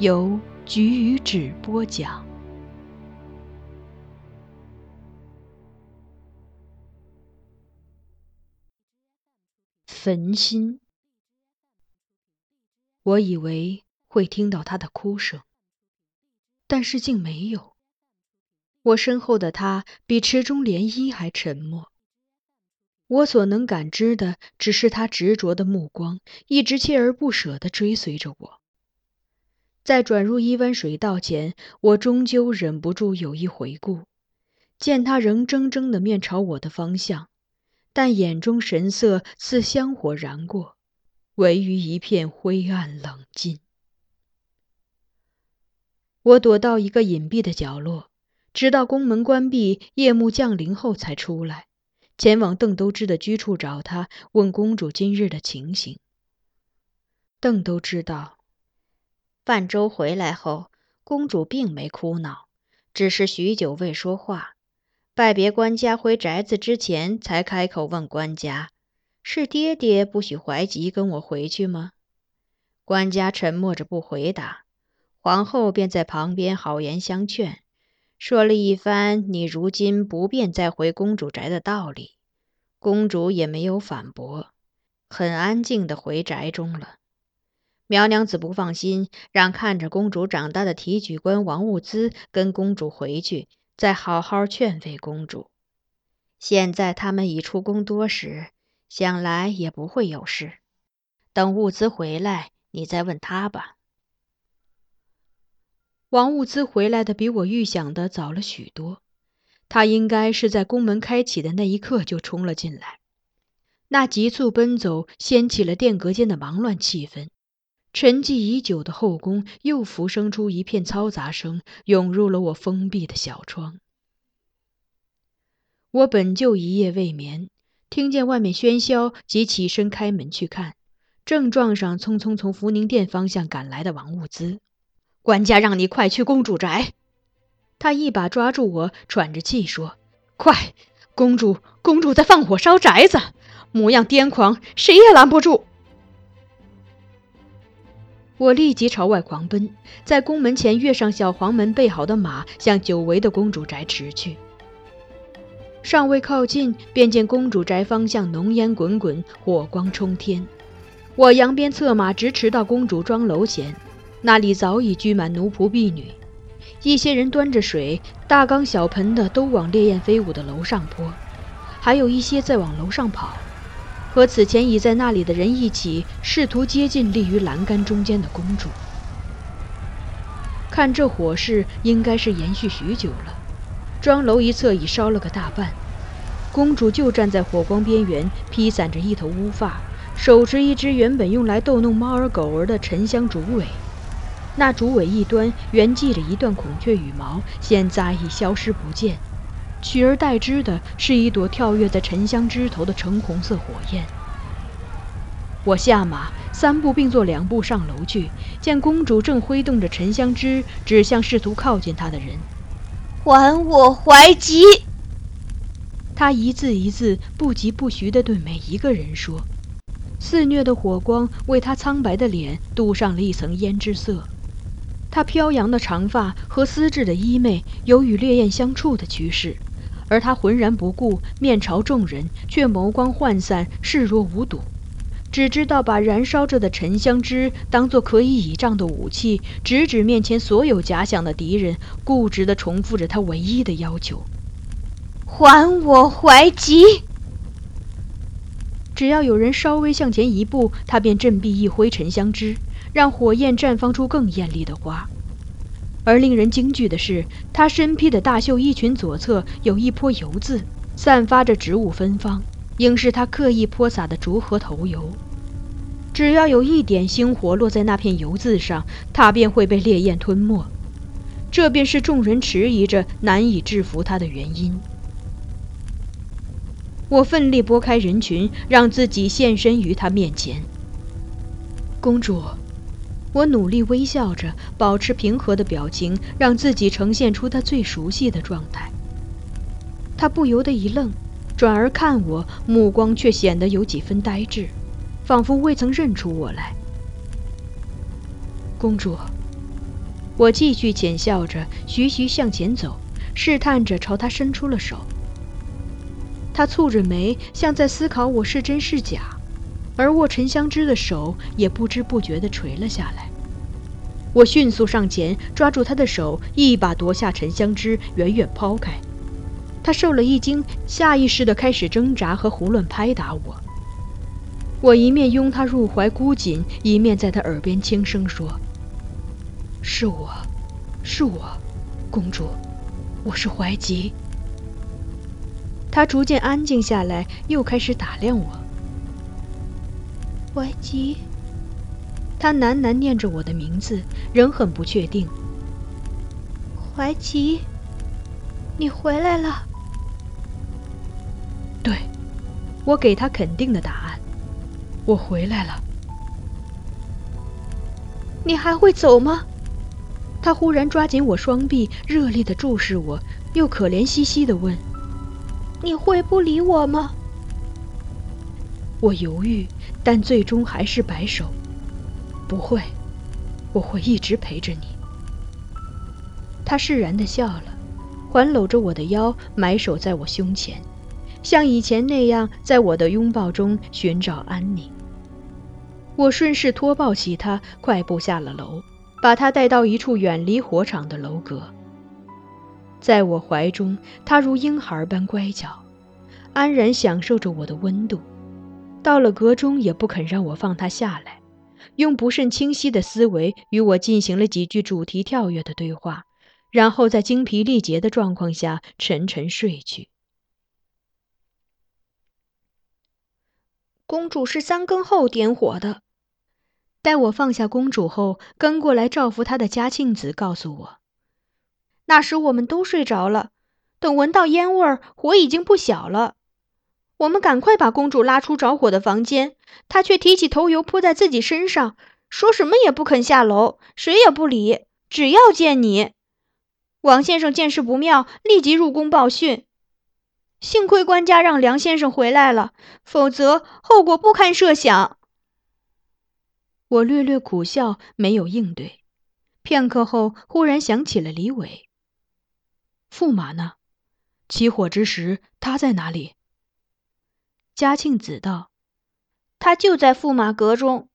由菊与纸播讲。焚心，我以为会听到他的哭声，但是竟没有。我身后的他比池中涟漪还沉默。我所能感知的，只是他执着的目光，一直锲而不舍地追随着我。在转入一湾水道前，我终究忍不住有意回顾，见他仍怔怔的面朝我的方向，但眼中神色似香火燃过，唯余一片灰暗冷静。我躲到一个隐蔽的角落，直到宫门关闭、夜幕降临后才出来，前往邓都知的居处找他，问公主今日的情形。邓都知道。范周回来后，公主并没哭闹，只是许久未说话。拜别官家回宅子之前，才开口问官家：“是爹爹不许怀吉跟我回去吗？”官家沉默着不回答。皇后便在旁边好言相劝，说了一番你如今不便再回公主宅的道理。公主也没有反驳，很安静的回宅中了。苗娘子不放心，让看着公主长大的提举官王物资跟公主回去，再好好劝慰公主。现在他们已出宫多时，想来也不会有事。等物资回来，你再问他吧。王物资回来的比我预想的早了许多，他应该是在宫门开启的那一刻就冲了进来。那急促奔走掀起了殿阁间的忙乱气氛。沉寂已久的后宫又浮生出一片嘈杂声，涌入了我封闭的小窗。我本就一夜未眠，听见外面喧嚣，即起身开门去看，正撞上匆匆从福宁殿方向赶来的王物资。官家让你快去公主宅。他一把抓住我，喘着气说：“快，公主，公主在放火烧宅子，模样癫狂，谁也拦不住。”我立即朝外狂奔，在宫门前跃上小黄门备好的马，向久违的公主宅驰去。尚未靠近，便见公主宅方向浓烟滚滚，火光冲天。我扬鞭策马，直驰到公主庄楼前，那里早已聚满奴仆婢女，一些人端着水，大缸小盆的都往烈焰飞舞的楼上泼，还有一些在往楼上跑。和此前已在那里的人一起，试图接近立于栏杆中间的公主。看这火势，应该是延续许久了。庄楼一侧已烧了个大半，公主就站在火光边缘，披散着一头乌发，手持一只原本用来逗弄猫儿狗儿的沉香竹尾。那竹尾一端原系着一段孔雀羽毛，现在已消失不见，取而代之的是一朵跳跃在沉香枝头的橙红色火焰。我下马，三步并作两步上楼去，见公主正挥动着沉香枝，指向试图靠近她的人：“还我怀吉！”她一字一字、不疾不徐地对每一个人说。肆虐的火光为她苍白的脸镀上了一层胭脂色。她飘扬的长发和丝质的衣袂有与烈焰相触的趋势，而他浑然不顾，面朝众人，却眸光涣散，视若无睹。只知道把燃烧着的沉香枝当做可以倚仗的武器，直指面前所有假想的敌人，固执地重复着他唯一的要求：“还我怀吉！”只要有人稍微向前一步，他便振臂一挥沉香枝，让火焰绽放出更艳丽的花。而令人惊惧的是，他身披的大袖衣裙左侧有一泼油渍，散发着植物芬芳。应是他刻意泼洒的竹核头油，只要有一点星火落在那片油渍上，他便会被烈焰吞没。这便是众人迟疑着难以制服他的原因。我奋力拨开人群，让自己现身于他面前。公主，我努力微笑着，保持平和的表情，让自己呈现出他最熟悉的状态。他不由得一愣。转而看我，目光却显得有几分呆滞，仿佛未曾认出我来。公主，我继续浅笑着，徐徐向前走，试探着朝他伸出了手。他蹙着眉，像在思考我是真是假，而握沉香枝的手也不知不觉地垂了下来。我迅速上前，抓住他的手，一把夺下沉香枝，远远抛开。他受了一惊，下意识地开始挣扎和胡乱拍打我。我一面拥他入怀箍紧，一面在他耳边轻声说：“是我，是我，公主，我是怀吉。”他逐渐安静下来，又开始打量我。怀吉，他喃喃念着我的名字，仍很不确定。怀吉，你回来了。对，我给他肯定的答案。我回来了。你还会走吗？他忽然抓紧我双臂，热烈的注视我，又可怜兮兮的问：“你会不理我吗？”我犹豫，但最终还是摆手：“不会，我会一直陪着你。”他释然的笑了，环搂着我的腰，埋首在我胸前。像以前那样，在我的拥抱中寻找安宁。我顺势托抱起他，快步下了楼，把他带到一处远离火场的楼阁。在我怀中，他如婴孩般乖巧，安然享受着我的温度。到了阁中，也不肯让我放他下来，用不甚清晰的思维与我进行了几句主题跳跃的对话，然后在精疲力竭的状况下沉沉睡去。公主是三更后点火的。待我放下公主后，跟过来照拂她的嘉庆子告诉我，那时我们都睡着了。等闻到烟味儿，火已经不小了。我们赶快把公主拉出着火的房间，她却提起头油泼在自己身上，说什么也不肯下楼，谁也不理，只要见你。王先生见势不妙，立即入宫报讯。幸亏官家让梁先生回来了，否则后果不堪设想。我略略苦笑，没有应对。片刻后，忽然想起了李伟。驸马呢？起火之时，他在哪里？嘉庆子道：“他就在驸马阁中，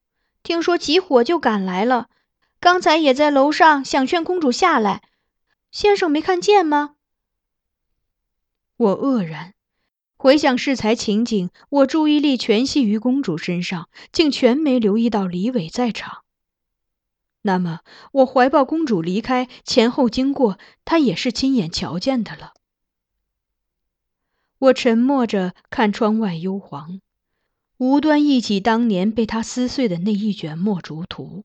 听说起火就赶来了。刚才也在楼上想劝公主下来，先生没看见吗？”我愕然，回想适才情景，我注意力全系于公主身上，竟全没留意到李伟在场。那么我怀抱公主离开前后经过，他也是亲眼瞧见的了。我沉默着看窗外幽黄，无端忆起当年被他撕碎的那一卷墨竹图。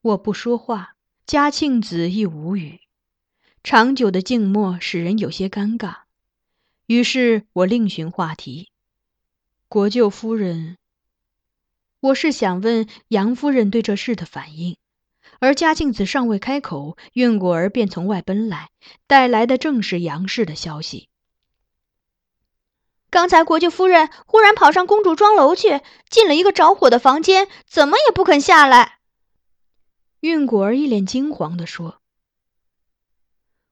我不说话，嘉庆子亦无语。长久的静默使人有些尴尬，于是我另寻话题：“国舅夫人。”我是想问杨夫人对这事的反应，而嘉庆子尚未开口，运果儿便从外奔来，带来的正是杨氏的消息。刚才国舅夫人忽然跑上公主庄楼去，进了一个着火的房间，怎么也不肯下来。运果儿一脸惊惶地说：“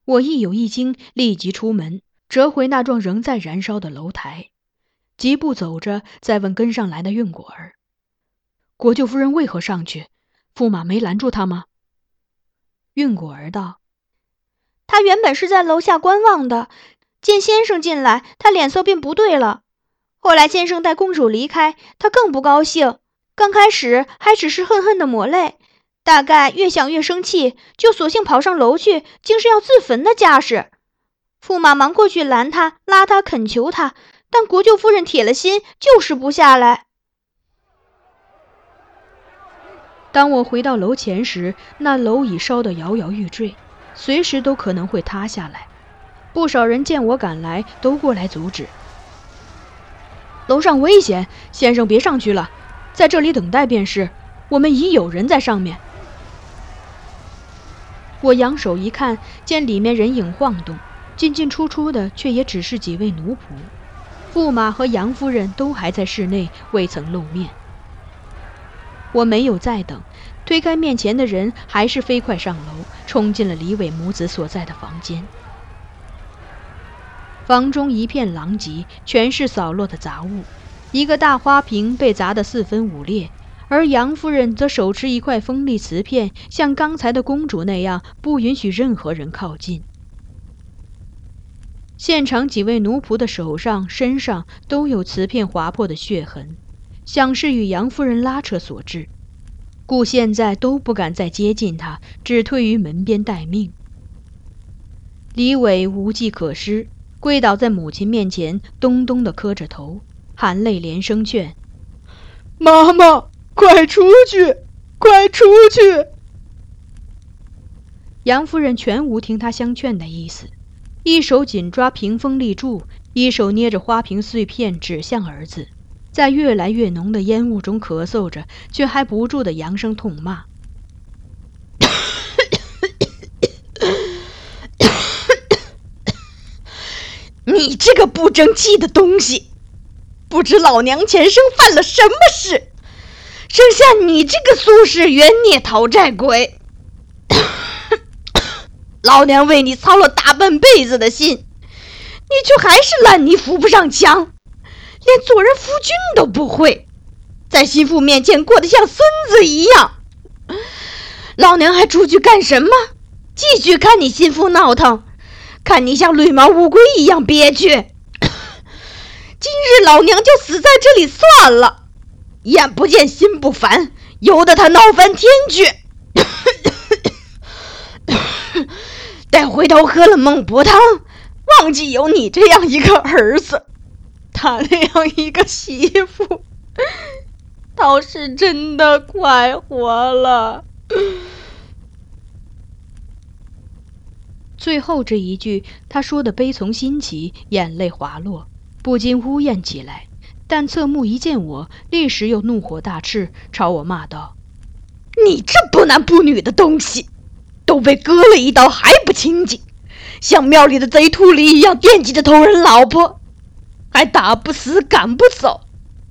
我亦有一惊，立即出门，折回那幢仍在燃烧的楼台，疾步走着，再问跟上来的运果儿。”国舅夫人为何上去？驸马没拦住他吗？运果儿道：“他原本是在楼下观望的，见先生进来，他脸色便不对了。后来先生带公主离开，他更不高兴。刚开始还只是恨恨的抹泪，大概越想越生气，就索性跑上楼去，竟是要自焚的架势。驸马忙过去拦他，拉他，恳求他，但国舅夫人铁了心，就是不下来。”当我回到楼前时，那楼已烧得摇摇欲坠，随时都可能会塌下来。不少人见我赶来，都过来阻止。楼上危险，先生别上去了，在这里等待便是。我们已有人在上面。我扬手一看，见里面人影晃动，进进出出的，却也只是几位奴仆。驸马和杨夫人都还在室内，未曾露面。我没有再等，推开面前的人，还是飞快上楼，冲进了李伟母子所在的房间。房中一片狼藉，全是扫落的杂物，一个大花瓶被砸得四分五裂，而杨夫人则手持一块锋利瓷片，像刚才的公主那样，不允许任何人靠近。现场几位奴仆的手上、身上都有瓷片划破的血痕。想是与杨夫人拉扯所致，故现在都不敢再接近她，只退于门边待命。李伟无计可施，跪倒在母亲面前，咚咚地磕着头，含泪连声劝：“妈妈，快出去，快出去！”杨夫人全无听他相劝的意思，一手紧抓屏风立柱，一手捏着花瓶碎片指向儿子。在越来越浓的烟雾中咳嗽着，却还不住的扬声痛骂：“你这个不争气的东西，不知老娘前生犯了什么事，生下你这个苏氏冤孽讨债鬼！老娘为你操了大半辈子的心，你却还是烂泥扶不上墙。”连做人夫君都不会，在心腹面前过得像孙子一样。老娘还出去干什么？继续看你心腹闹腾，看你像绿毛乌龟一样憋屈。今日老娘就死在这里算了，眼不见心不烦，由得他闹翻天去。待回头喝了孟婆汤，忘记有你这样一个儿子。他那样一个媳妇，倒是真的快活了。最后这一句，他说的悲从心起，眼泪滑落，不禁呜咽起来。但侧目一见我，立时又怒火大炽，朝我骂道：“你这不男不女的东西，都被割了一刀还不清净，像庙里的贼秃驴一样惦记着偷人老婆。”还打不死，赶不走，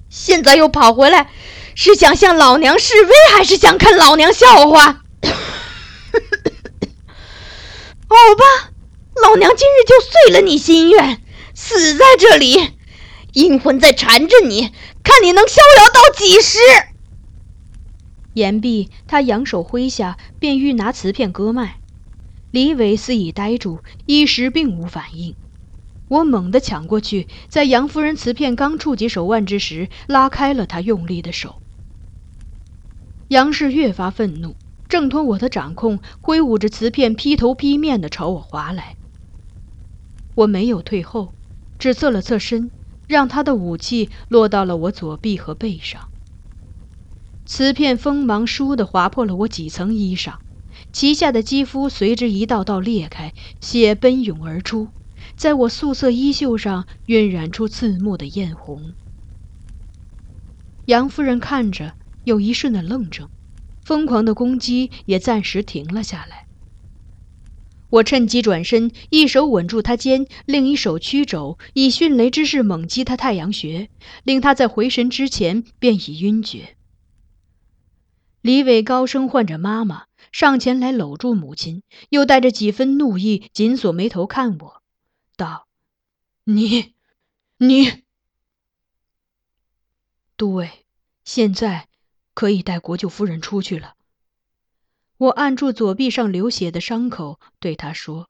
现在又跑回来，是想向老娘示威，还是想看老娘笑话？好吧，老娘今日就遂了你心愿，死在这里，阴魂在缠着你，看你能逍遥到几时。言毕，他扬手挥下，便欲拿瓷片割脉。李伟似已呆住，一时并无反应。我猛地抢过去，在杨夫人瓷片刚触及手腕之时，拉开了他用力的手。杨氏越发愤怒，挣脱我的掌控，挥舞着瓷片，劈头劈面的朝我划来。我没有退后，只侧了侧身，让他的武器落到了我左臂和背上。瓷片锋芒倏地划破了我几层衣裳，旗下的肌肤随之一道道裂开，血奔涌而出，在我素色衣袖上晕染出刺目的艳红。杨夫人看着，有一瞬的愣怔，疯狂的攻击也暂时停了下来。我趁机转身，一手稳住他肩，另一手屈肘，以迅雷之势猛击他太阳穴，令他在回神之前便已晕厥。李伟高声唤着妈妈，上前来搂住母亲，又带着几分怒意，紧锁眉头看我，道：“你，你，都尉，现在可以带国舅夫人出去了。”我按住左臂上流血的伤口，对他说。